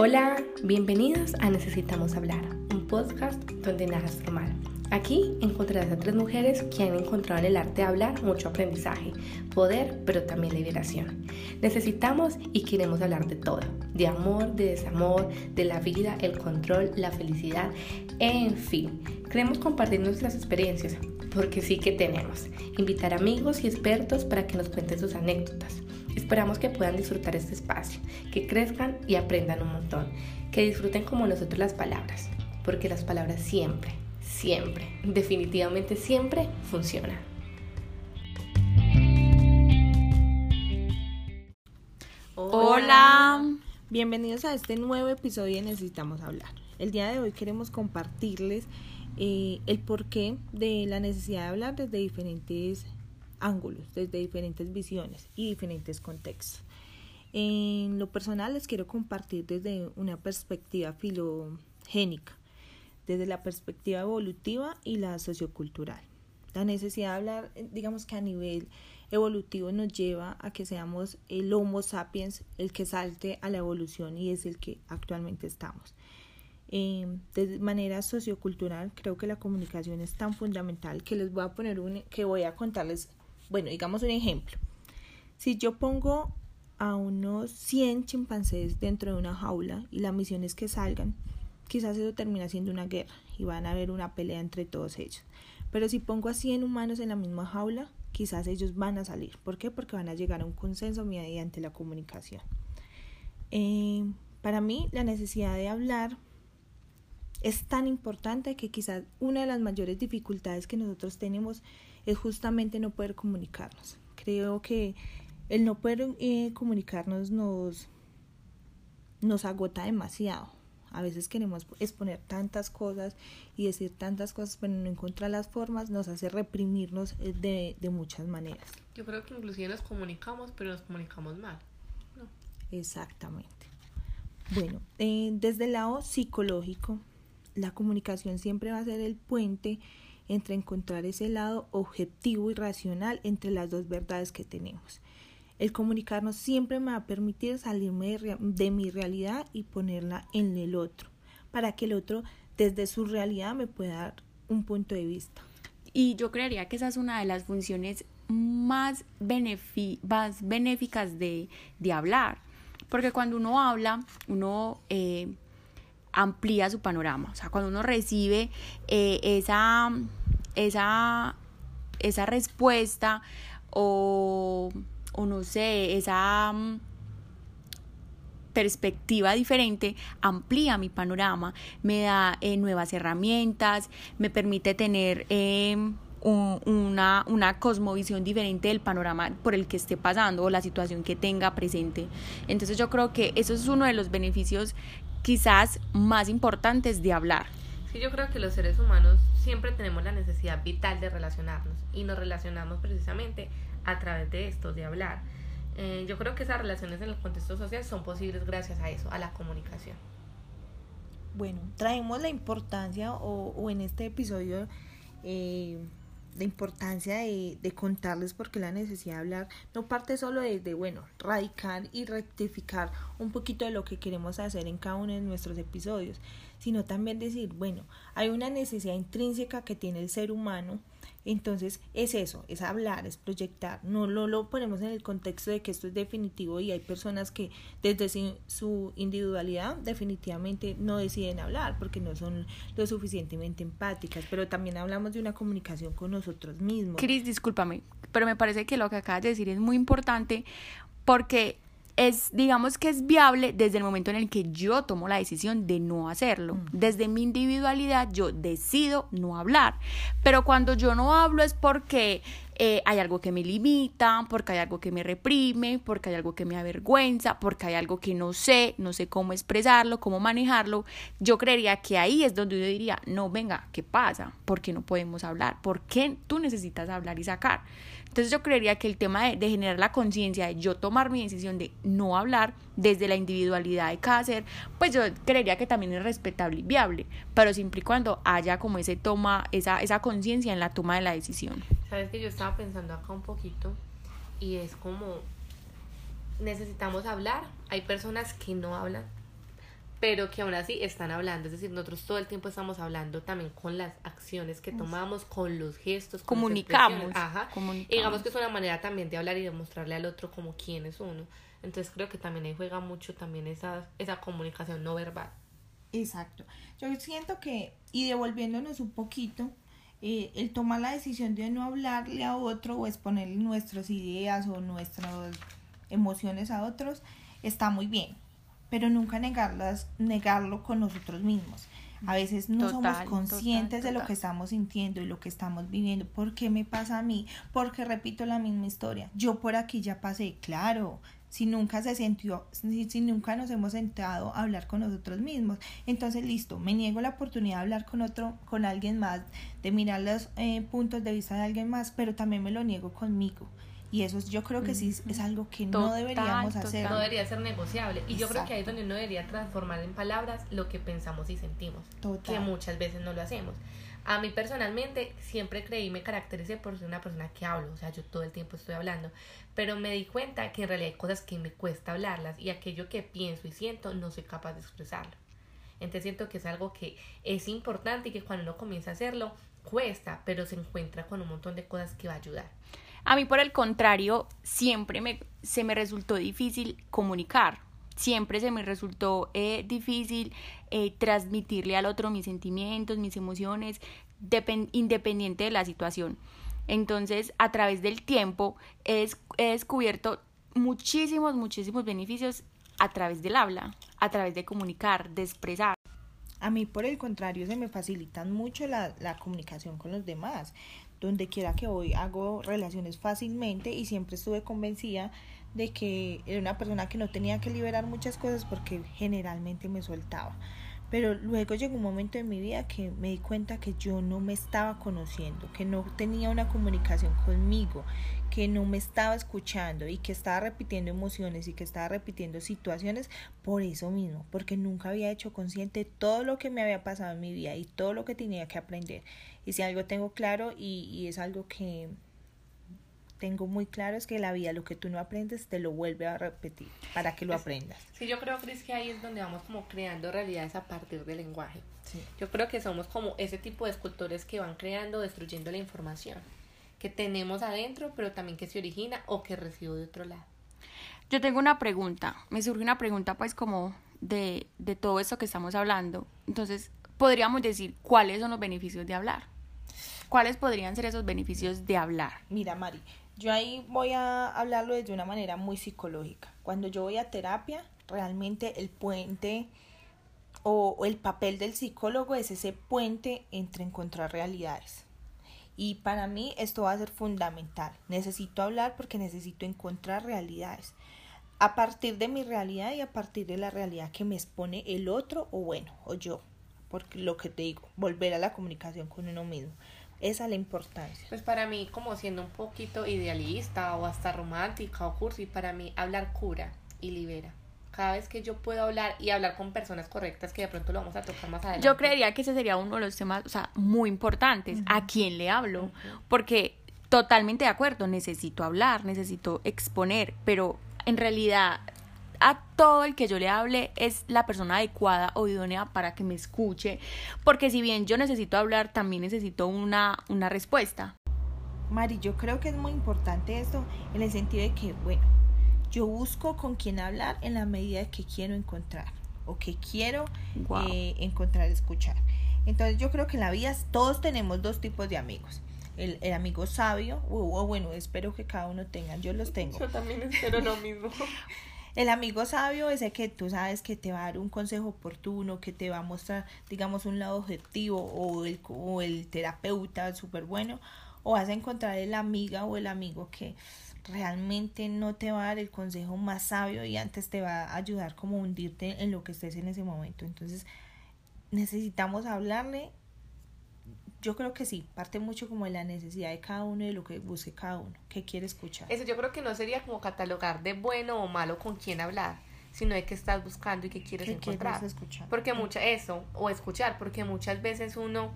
Hola, bienvenidos a Necesitamos Hablar, un podcast donde nada es formal. Aquí encontrarás a tres mujeres que han encontrado en el arte de hablar mucho aprendizaje, poder, pero también liberación. Necesitamos y queremos hablar de todo, de amor, de desamor, de la vida, el control, la felicidad, en fin. Queremos compartir nuestras experiencias, porque sí que tenemos. Invitar amigos y expertos para que nos cuenten sus anécdotas Esperamos que puedan disfrutar este espacio, que crezcan y aprendan un montón, que disfruten como nosotros las palabras, porque las palabras siempre, siempre, definitivamente siempre funcionan. Hola, bienvenidos a este nuevo episodio de Necesitamos Hablar. El día de hoy queremos compartirles eh, el porqué de la necesidad de hablar desde diferentes ángulos, desde diferentes visiones y diferentes contextos. En lo personal les quiero compartir desde una perspectiva filogénica, desde la perspectiva evolutiva y la sociocultural. La necesidad de hablar, digamos que a nivel evolutivo nos lleva a que seamos el Homo sapiens, el que salte a la evolución y es el que actualmente estamos. Eh, de manera sociocultural, creo que la comunicación es tan fundamental que les voy a poner un, que voy a contarles bueno, digamos un ejemplo. Si yo pongo a unos 100 chimpancés dentro de una jaula y la misión es que salgan, quizás eso termina siendo una guerra y van a haber una pelea entre todos ellos. Pero si pongo a 100 humanos en la misma jaula, quizás ellos van a salir. ¿Por qué? Porque van a llegar a un consenso mediante la comunicación. Eh, para mí, la necesidad de hablar es tan importante que quizás una de las mayores dificultades que nosotros tenemos es justamente no poder comunicarnos. Creo que el no poder eh, comunicarnos nos, nos agota demasiado. A veces queremos exponer tantas cosas y decir tantas cosas, pero no encontrar las formas nos hace reprimirnos eh, de, de muchas maneras. Yo creo que inclusive nos comunicamos, pero nos comunicamos mal. No. Exactamente. Bueno, eh, desde el lado psicológico, la comunicación siempre va a ser el puente entre encontrar ese lado objetivo y racional entre las dos verdades que tenemos. El comunicarnos siempre me va a permitir salirme de, mi realidad y ponerla en el otro, para que el otro desde su realidad me pueda dar un punto de vista. Y yo creería que esa es una de las funciones más, más benéficas de, hablar, porque cuando uno habla, uno eh, amplía su panorama, o sea, cuando uno recibe eh, esa esa, esa respuesta o, o no sé, esa mm, perspectiva diferente amplía mi panorama, me da eh, nuevas herramientas, me permite tener em, una, una cosmovisión diferente del panorama por el que esté pasando o la situación que tenga presente. Entonces yo creo que eso es uno de los beneficios quizás más importantes de hablar. Sí, yo creo que los seres humanos siempre tenemos la necesidad vital de relacionarnos y nos relacionamos precisamente a través de esto, de hablar. Eh, yo creo que esas relaciones en el contexto social son posibles gracias a eso, a la comunicación. Bueno, traemos la importancia o, o en este episodio eh, la importancia de, de, contarles porque la necesidad de hablar. No parte solo desde, bueno, radicar y rectificar un poquito de lo que queremos hacer en cada uno de nuestros episodios, sino también decir, bueno, hay una necesidad intrínseca que tiene el ser humano, entonces es eso, es hablar, es proyectar, no lo, lo ponemos en el contexto de que esto es definitivo y hay personas que desde su individualidad definitivamente no deciden hablar porque no son lo suficientemente empáticas, pero también hablamos de una comunicación con nosotros mismos. Cris, discúlpame, pero me parece que lo que acabas de decir es muy importante porque es, digamos que es viable desde el momento en el que yo tomo la decisión de no hacerlo. Mm. Desde mi individualidad yo decido no hablar. Pero cuando yo no hablo es porque eh, hay algo que me limita, porque hay algo que me reprime, porque hay algo que me avergüenza, porque hay algo que no sé, no sé cómo expresarlo, cómo manejarlo. Yo creería que ahí es donde yo diría, no, venga, ¿qué pasa? ¿Por qué no podemos hablar? ¿Por qué tú necesitas hablar y sacar? Entonces yo creería que el tema de, generar la conciencia, de yo tomar mi decisión de no hablar desde la individualidad de cada ser, pues yo creería que también es respetable y viable, pero siempre y cuando haya como ese toma, esa, esa conciencia en la toma de la decisión. Sabes que yo estaba pensando acá un poquito y es como necesitamos hablar, hay personas que no hablan, pero que aún así están hablando. Es decir, nosotros todo el tiempo estamos hablando también con las acciones que tomamos, con los gestos. Comunicamos. Ajá. comunicamos. Y digamos que es una manera también de hablar y de mostrarle al otro como quién es uno. Entonces creo que también ahí juega mucho también esa, esa comunicación no verbal. Exacto. Yo siento que, y devolviéndonos un poquito, eh, el tomar la decisión de no hablarle a otro o exponerle nuestras ideas o nuestras emociones a otros está muy bien, pero nunca negarlas, negarlo con nosotros mismos. A veces no somos conscientes de lo que estamos sintiendo y lo que estamos viviendo. ¿Por qué me pasa a mí? Porque repito la misma historia. Yo por aquí ya pasé, claro, si nunca se sintió, si, nunca nos hemos sentado a hablar con nosotros mismos. Entonces, listo, me niego la oportunidad de hablar con otro, con alguien más, de mirar los eh, puntos de vista de alguien más, pero también me lo niego conmigo. Y eso yo creo que sí es algo que no deberíamos hacer. No debería ser negociable. Y yo creo que ahí es donde uno debería transformar en palabras lo que pensamos y sentimos. Que muchas veces no lo hacemos. A mí personalmente siempre creí, me caractericé por ser una persona que hablo, o sea, yo todo el tiempo estoy hablando, pero me di cuenta que en realidad hay cosas que me cuesta hablarlas y aquello que pienso y siento no soy capaz de expresarlo. Entonces siento que es algo que es importante y que cuando uno comienza a hacerlo cuesta, pero se encuentra con un montón de cosas que va a ayudar. A mí por el contrario, siempre me, se me resultó difícil comunicar, siempre se me resultó eh, difícil eh, transmitirle al otro mis sentimientos, mis emociones, independiente de la situación. Entonces, a través del tiempo, he, descubierto muchísimos, muchísimos beneficios a través del habla, a través de comunicar, de expresar. A mí, por el contrario, se me facilitan mucho la comunicación con los demás. Donde quiera que voy, hago relaciones fácilmente y siempre estuve convencida de que era una persona que no tenía que liberar muchas cosas porque generalmente me soltaba. Pero luego llegó un momento en mi vida que me di cuenta que yo no me estaba conociendo, que no tenía una comunicación conmigo, que no me estaba escuchando y que estaba repitiendo emociones y que estaba repitiendo situaciones por eso mismo, porque nunca había hecho consciente todo lo que me había pasado en mi vida y todo lo que tenía que aprender. Y si algo tengo claro y, y es algo que tengo muy claro es que la vida, lo que tú no aprendes, te lo vuelve a repetir para que lo aprendas. Sí, yo creo, Cris, que ahí es donde vamos como creando realidades a partir del lenguaje. Sí. Yo creo que somos como ese tipo de escultores que van creando, destruyendo la información que tenemos adentro, pero también que se origina o que recibo de otro lado. Yo tengo una pregunta, me surge una pregunta pues como de, de todo esto que estamos hablando. Entonces, podríamos decir, ¿cuáles son los beneficios de hablar? ¿Cuáles podrían ser esos beneficios de hablar? Mira, Mari, yo ahí voy a hablarlo desde una manera muy psicológica. Cuando yo voy a terapia, realmente el puente o, el papel del psicólogo es ese puente entre encontrar realidades. Y para mí esto va a ser fundamental. Necesito hablar porque necesito encontrar realidades. A partir de mi realidad y a partir de la realidad que me expone el otro o bueno, o yo. Porque lo que te digo, volver a la comunicación con uno mismo. Esa es la importancia. Pues para mí, como siendo un poquito idealista o hasta romántica o cursi, para mí hablar cura y libera. Cada vez que yo puedo hablar y hablar con personas correctas, que de pronto lo vamos a tocar más adelante. Yo creería que ese sería uno de los temas, o sea, muy importantes. ¿A quién le hablo? Porque totalmente de acuerdo, necesito hablar, necesito exponer, pero en realidad a todo el que yo le hable es la persona adecuada o idónea para que me escuche, porque si bien yo necesito hablar, también necesito una, una respuesta. Mari, yo creo que es muy importante esto en el sentido de que, bueno, yo busco con quién hablar en la medida que quiero encontrar o que quiero eh, encontrar, escuchar. Entonces yo creo que en la vida todos tenemos dos tipos de amigos. El, el amigo sabio, o, bueno, espero que cada uno tenga, yo los tengo. Yo también espero lo mismo. El amigo sabio es el que tú sabes que te va a dar un consejo oportuno, que te va a mostrar, digamos, un lado objetivo o el, o el terapeuta súper bueno, o vas a encontrar el amiga o el amigo que realmente no te va a dar el consejo más sabio y antes te va a ayudar como a hundirte en lo que estés en ese momento. Entonces necesitamos hablarle yo creo que sí, parte mucho como de la necesidad de cada uno y de lo que busque cada uno, que quiere escuchar. Eso yo creo que no sería como catalogar de bueno o malo con quién hablar, sino de qué estás buscando y qué quieres encontrar. escuchar? Porque mucha, eso, o escuchar, porque muchas veces uno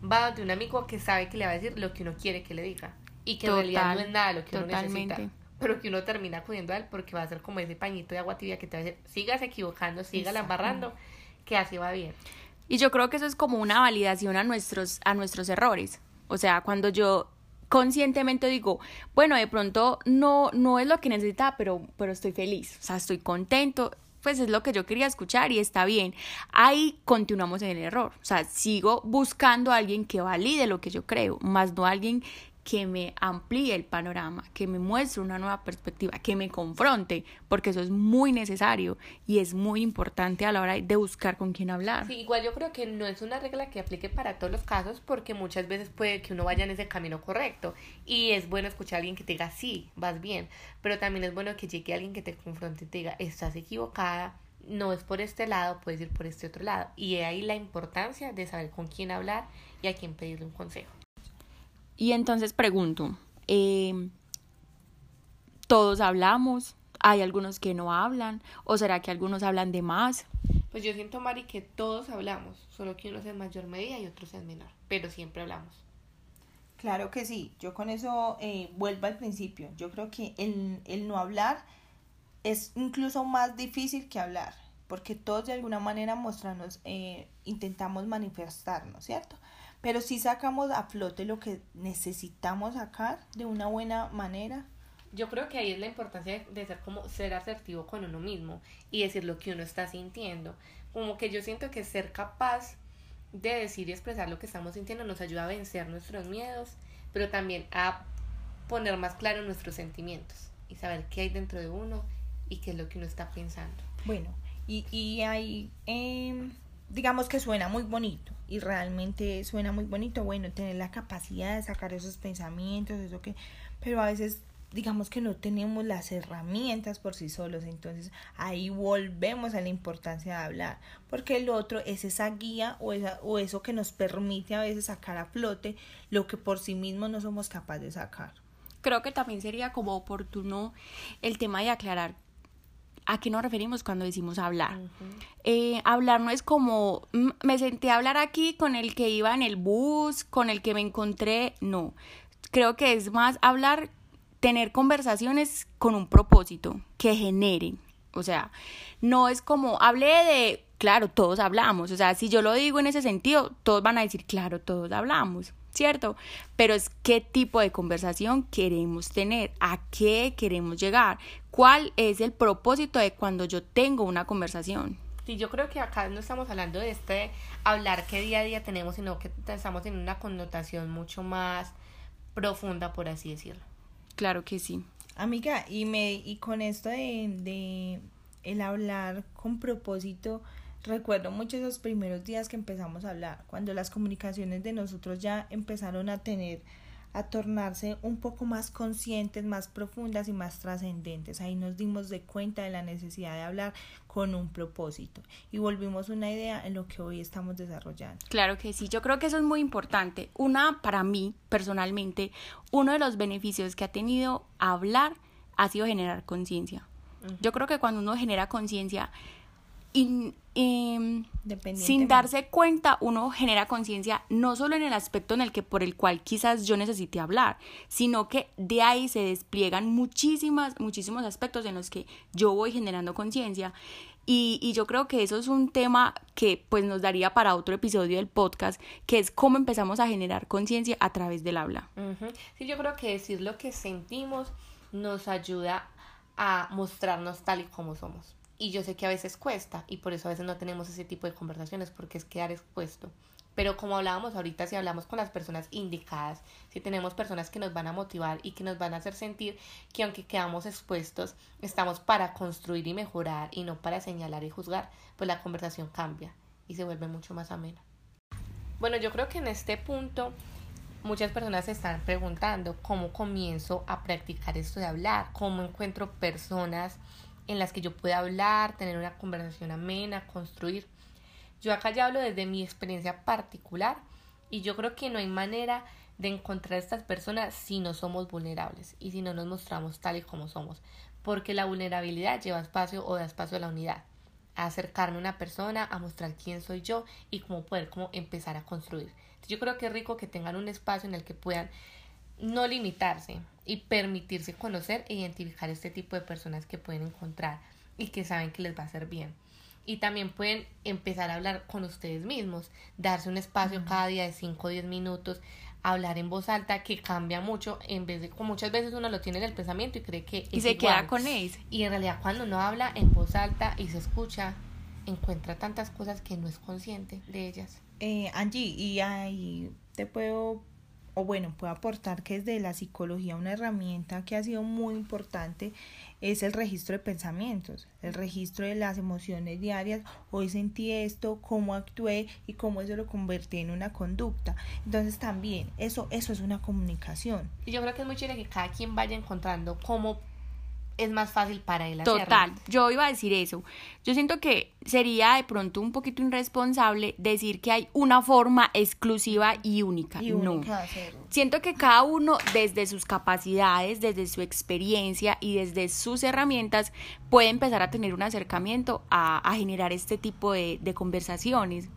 va de un amigo que sabe que le va a decir lo que uno quiere que le diga y que en realidad no es nada lo que uno necesita. pero que uno termina acudiendo a él porque va a ser como ese pañito de agua tibia que te va a decir, sigas equivocando, sigas embarrando, que así va bien. Y yo creo que eso es como una validación a nuestros, a nuestros errores. O sea, cuando yo conscientemente digo, bueno, de pronto no, no es lo que necesitaba, pero, pero estoy feliz, o sea, estoy contento, pues es lo que yo quería escuchar y está bien. Ahí continuamos en el error. O sea, sigo buscando a alguien que valide lo que yo creo, más no alguien que me amplíe el panorama, que me muestre una nueva perspectiva, que me confronte, porque eso es muy necesario y es muy importante a la hora de buscar con quién hablar. Sí, igual yo creo que no es una regla que aplique para todos los casos, porque muchas veces puede que uno vaya en ese camino correcto y es bueno escuchar a alguien que te diga, sí, vas bien, pero también es bueno que llegue alguien que te confronte y te diga, estás equivocada, no es por este lado, puedes ir por este otro lado. Y ahí la importancia de saber con quién hablar y a quién pedirle un consejo. Y entonces pregunto, eh, ¿todos hablamos? ¿Hay algunos que no hablan? ¿O será que algunos hablan de más? Pues yo siento, Mari, que todos hablamos, solo que unos en mayor medida y otros en menor, pero siempre hablamos. Claro que sí, yo con eso eh, vuelvo al principio. Yo creo que el, el no hablar es incluso más difícil que hablar, porque todos de alguna manera mostrarnos, eh, intentamos manifestarnos, ¿cierto? Pero si sacamos a flote lo que necesitamos sacar de una buena manera. Yo creo que ahí es la importancia de, ser como ser asertivo con uno mismo y decir lo que uno está sintiendo. Como que yo siento que ser capaz de decir y expresar lo que estamos sintiendo nos ayuda a vencer nuestros miedos, pero también a poner más claro nuestros sentimientos y saber qué hay dentro de uno y qué es lo que uno está pensando. Bueno, y, y ahí, eh, digamos que suena muy bonito, y realmente suena muy bonito, bueno, tener la capacidad de sacar esos pensamientos, eso que, pero a veces digamos que no tenemos las herramientas por sí solos, entonces ahí volvemos a la importancia de hablar, porque el otro es esa guía o, esa, o eso que nos permite a veces sacar a flote lo que por sí mismo no somos capaces de sacar. Creo que también sería como oportuno el tema de aclarar ¿A qué nos referimos cuando decimos hablar? Eh, hablar no es como me senté a hablar aquí con el que iba en el bus, con el que me encontré, no. Creo que es más hablar, tener conversaciones con un propósito que generen. O sea, no es como hablé de, claro, todos hablamos. O sea, si yo lo digo en ese sentido, todos van a decir, claro, todos hablamos. ¿Cierto? Pero es qué tipo de conversación queremos tener, a qué queremos llegar, cuál es el propósito de cuando yo tengo una conversación. Sí, yo creo que acá no estamos hablando de este hablar que día a día tenemos, sino que estamos en una connotación mucho más profunda, por así decirlo. Claro que sí. Amiga, y me y con esto de, de el hablar con propósito, Recuerdo mucho esos primeros días que empezamos a hablar, cuando las comunicaciones de nosotros ya empezaron a tener, a tornarse un poco más conscientes, más profundas y más trascendentes. Ahí nos dimos de cuenta de la necesidad de hablar con un propósito y volvimos una idea en lo que hoy estamos desarrollando. Claro que sí, yo creo que eso es muy importante. Una, para mí, personalmente, uno de los beneficios que ha tenido hablar ha sido generar conciencia. Yo creo que cuando uno genera conciencia, y, sin darse cuenta uno genera conciencia no solo en el aspecto en el que por el cual quizás yo necesite hablar, sino que de ahí se despliegan muchísimas, muchísimos aspectos en los que yo voy generando conciencia. Y, y, yo creo que eso es un tema que pues nos daría para otro episodio del podcast, que es cómo empezamos a generar conciencia a través del habla. Sí, yo creo que decir lo que sentimos nos ayuda a mostrarnos tal y como somos. Y yo sé que a veces cuesta y por eso a veces no tenemos ese tipo de conversaciones porque es quedar expuesto. Pero como hablábamos ahorita, si hablamos con las personas indicadas, si tenemos personas que nos van a motivar y que nos van a hacer sentir que aunque quedamos expuestos, estamos para construir y mejorar y no para señalar y juzgar, pues la conversación cambia y se vuelve mucho más amena. Bueno, yo creo que en este punto muchas personas se están preguntando cómo comienzo a practicar esto de hablar, cómo encuentro personas en las que yo pueda hablar, tener una conversación amena, construir. Yo acá ya hablo desde mi experiencia particular y yo creo que no hay manera de encontrar a estas personas si no somos vulnerables y si no nos mostramos tal y como somos, porque la vulnerabilidad lleva espacio o da espacio a la unidad, a acercarme a una persona, a mostrar quién soy yo y cómo poder como empezar a construir. Yo creo que es rico que tengan un espacio en el que puedan no limitarse y permitirse conocer e identificar este tipo de personas que pueden encontrar y que saben que les va a hacer bien. Y también pueden empezar a hablar con ustedes mismos, darse un espacio cada día de 5 o 10 minutos, hablar en voz alta que cambia mucho en vez de como muchas veces uno lo tiene en el pensamiento y cree que y se queda con eso y en realidad cuando uno habla en voz alta y se escucha encuentra tantas cosas que no es consciente de ellas. Eh, Angie y ahí te puedo o bueno, puedo aportar que desde la psicología una herramienta que ha sido muy importante es el registro de pensamientos, el registro de las emociones diarias, hoy sentí esto, cómo actué y cómo eso lo convertí en una conducta. Entonces también eso, eso es una comunicación. Y yo creo que es muy chévere que cada quien vaya encontrando cómo es más fácil para él hacerlo. Total, yo iba a decir eso. Yo siento que sería de pronto un poquito irresponsable decir que hay una forma exclusiva y única. Y no. Siento que cada uno desde sus capacidades, desde su experiencia y desde sus herramientas puede empezar a tener un acercamiento a, generar este tipo de, de conversaciones.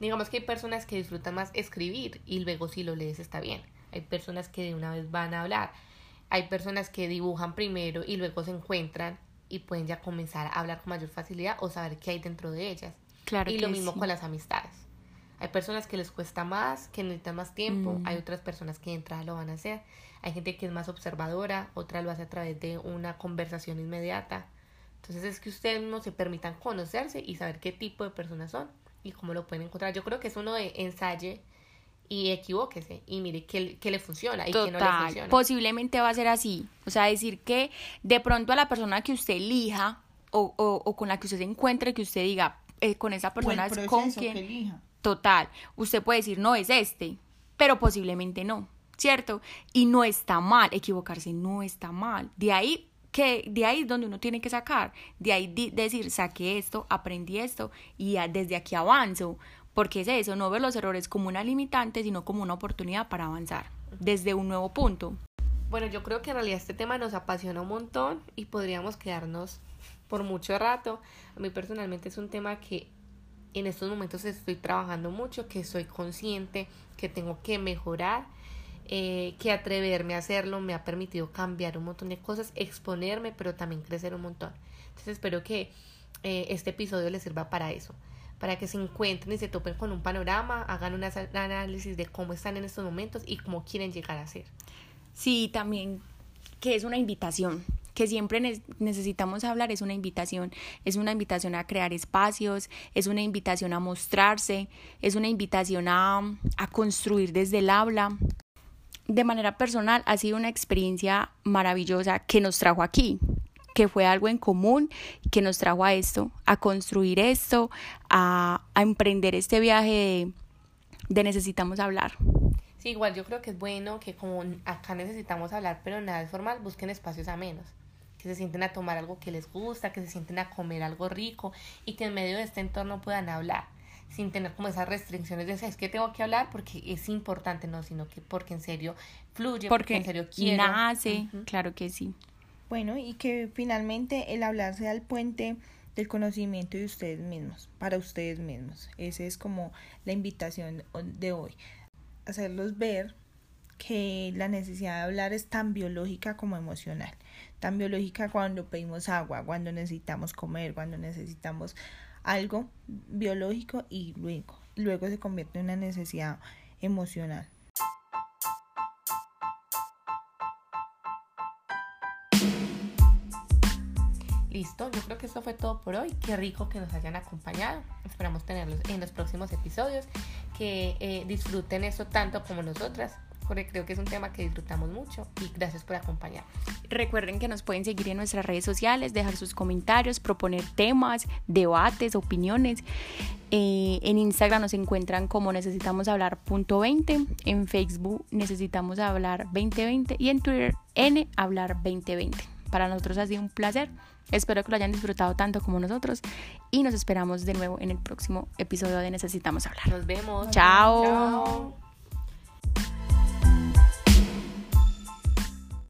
Digamos que hay personas que disfrutan más escribir y luego si lo lees está bien. Hay personas que de una vez van a hablar hay personas que dibujan primero y luego se encuentran y pueden ya comenzar a hablar con mayor facilidad o saber qué hay dentro de ellas. Claro y lo mismo con las amistades. Hay personas que les cuesta más, que necesitan más tiempo, mm. hay otras personas que de entrada lo van a hacer. Hay gente que es más observadora, otra lo hace a través de una conversación inmediata. Entonces es que ustedes mismos se permitan conocerse y saber qué tipo de personas son y cómo lo pueden encontrar. Yo creo que es uno de ensaye y equivóquese y mire qué, le funciona y qué no le funciona. Posiblemente va a ser así. O sea, decir que de pronto a la persona que usted elija o, o, con la que usted se encuentre, que usted diga, eh, con esa persona es con quien. Total. Usted puede decir, no es este, pero posiblemente no. ¿Cierto? Y no está mal. Equivocarse no está mal. De ahí que de ahí es donde uno tiene que sacar, de ahí decir, saqué esto, aprendí esto y desde aquí avanzo, porque es eso, no ver los errores como una limitante, sino como una oportunidad para avanzar desde un nuevo punto. Bueno, yo creo que en realidad este tema nos apasiona un montón y podríamos quedarnos por mucho rato. A mí personalmente es un tema que en estos momentos estoy trabajando mucho, que soy consciente que tengo que mejorar, eh, que atreverme a hacerlo me ha permitido cambiar un montón de cosas, exponerme, pero también crecer un montón. Entonces espero que eh, este episodio les sirva para eso para que se encuentren y se topen con un panorama, hagan un análisis de cómo están en estos momentos y cómo quieren llegar a ser. Sí, también que es una invitación, que siempre necesitamos hablar, es una invitación, es una invitación a crear espacios, es una invitación a mostrarse, es una invitación a, a construir desde el habla. De manera personal ha sido una experiencia maravillosa que nos trajo aquí, que fue algo en común que nos trajo a esto, a construir esto, a, emprender este viaje de, necesitamos hablar. Sí, igual yo creo que es bueno que como acá necesitamos hablar, pero nada es formal, busquen espacios a menos que se sienten a tomar algo que les gusta, que se sienten a comer algo rico y que en medio de este entorno puedan hablar sin tener como esas restricciones de es que tengo que hablar porque es importante, no, sino que porque en serio fluye, porque, en serio quiero. Nace, claro que sí. Bueno, y que finalmente el hablar sea el puente del conocimiento de ustedes mismos, para ustedes mismos. Esa es como la invitación de hoy. Hacerlos ver que la necesidad de hablar es tan biológica como emocional. Tan biológica cuando pedimos agua, cuando necesitamos comer, cuando necesitamos algo biológico y luego, luego se convierte en una necesidad emocional. Listo, yo creo que eso fue todo por hoy. Qué rico que nos hayan acompañado. Esperamos tenerlos en los próximos episodios. Que eh, disfruten eso tanto como nosotras, porque creo que es un tema que disfrutamos mucho. Y gracias por acompañarnos. Recuerden que nos pueden seguir en nuestras redes sociales, dejar sus comentarios, proponer temas, debates, opiniones. Eh, en Instagram nos encuentran como necesitamos hablar punto 20, en Facebook necesitamos hablar 2020 y en Twitter N hablar 2020. Para nosotros ha sido un placer. Espero que lo hayan disfrutado tanto como nosotros y nos esperamos de nuevo en el próximo episodio de Necesitamos hablar. Nos vemos. Chao.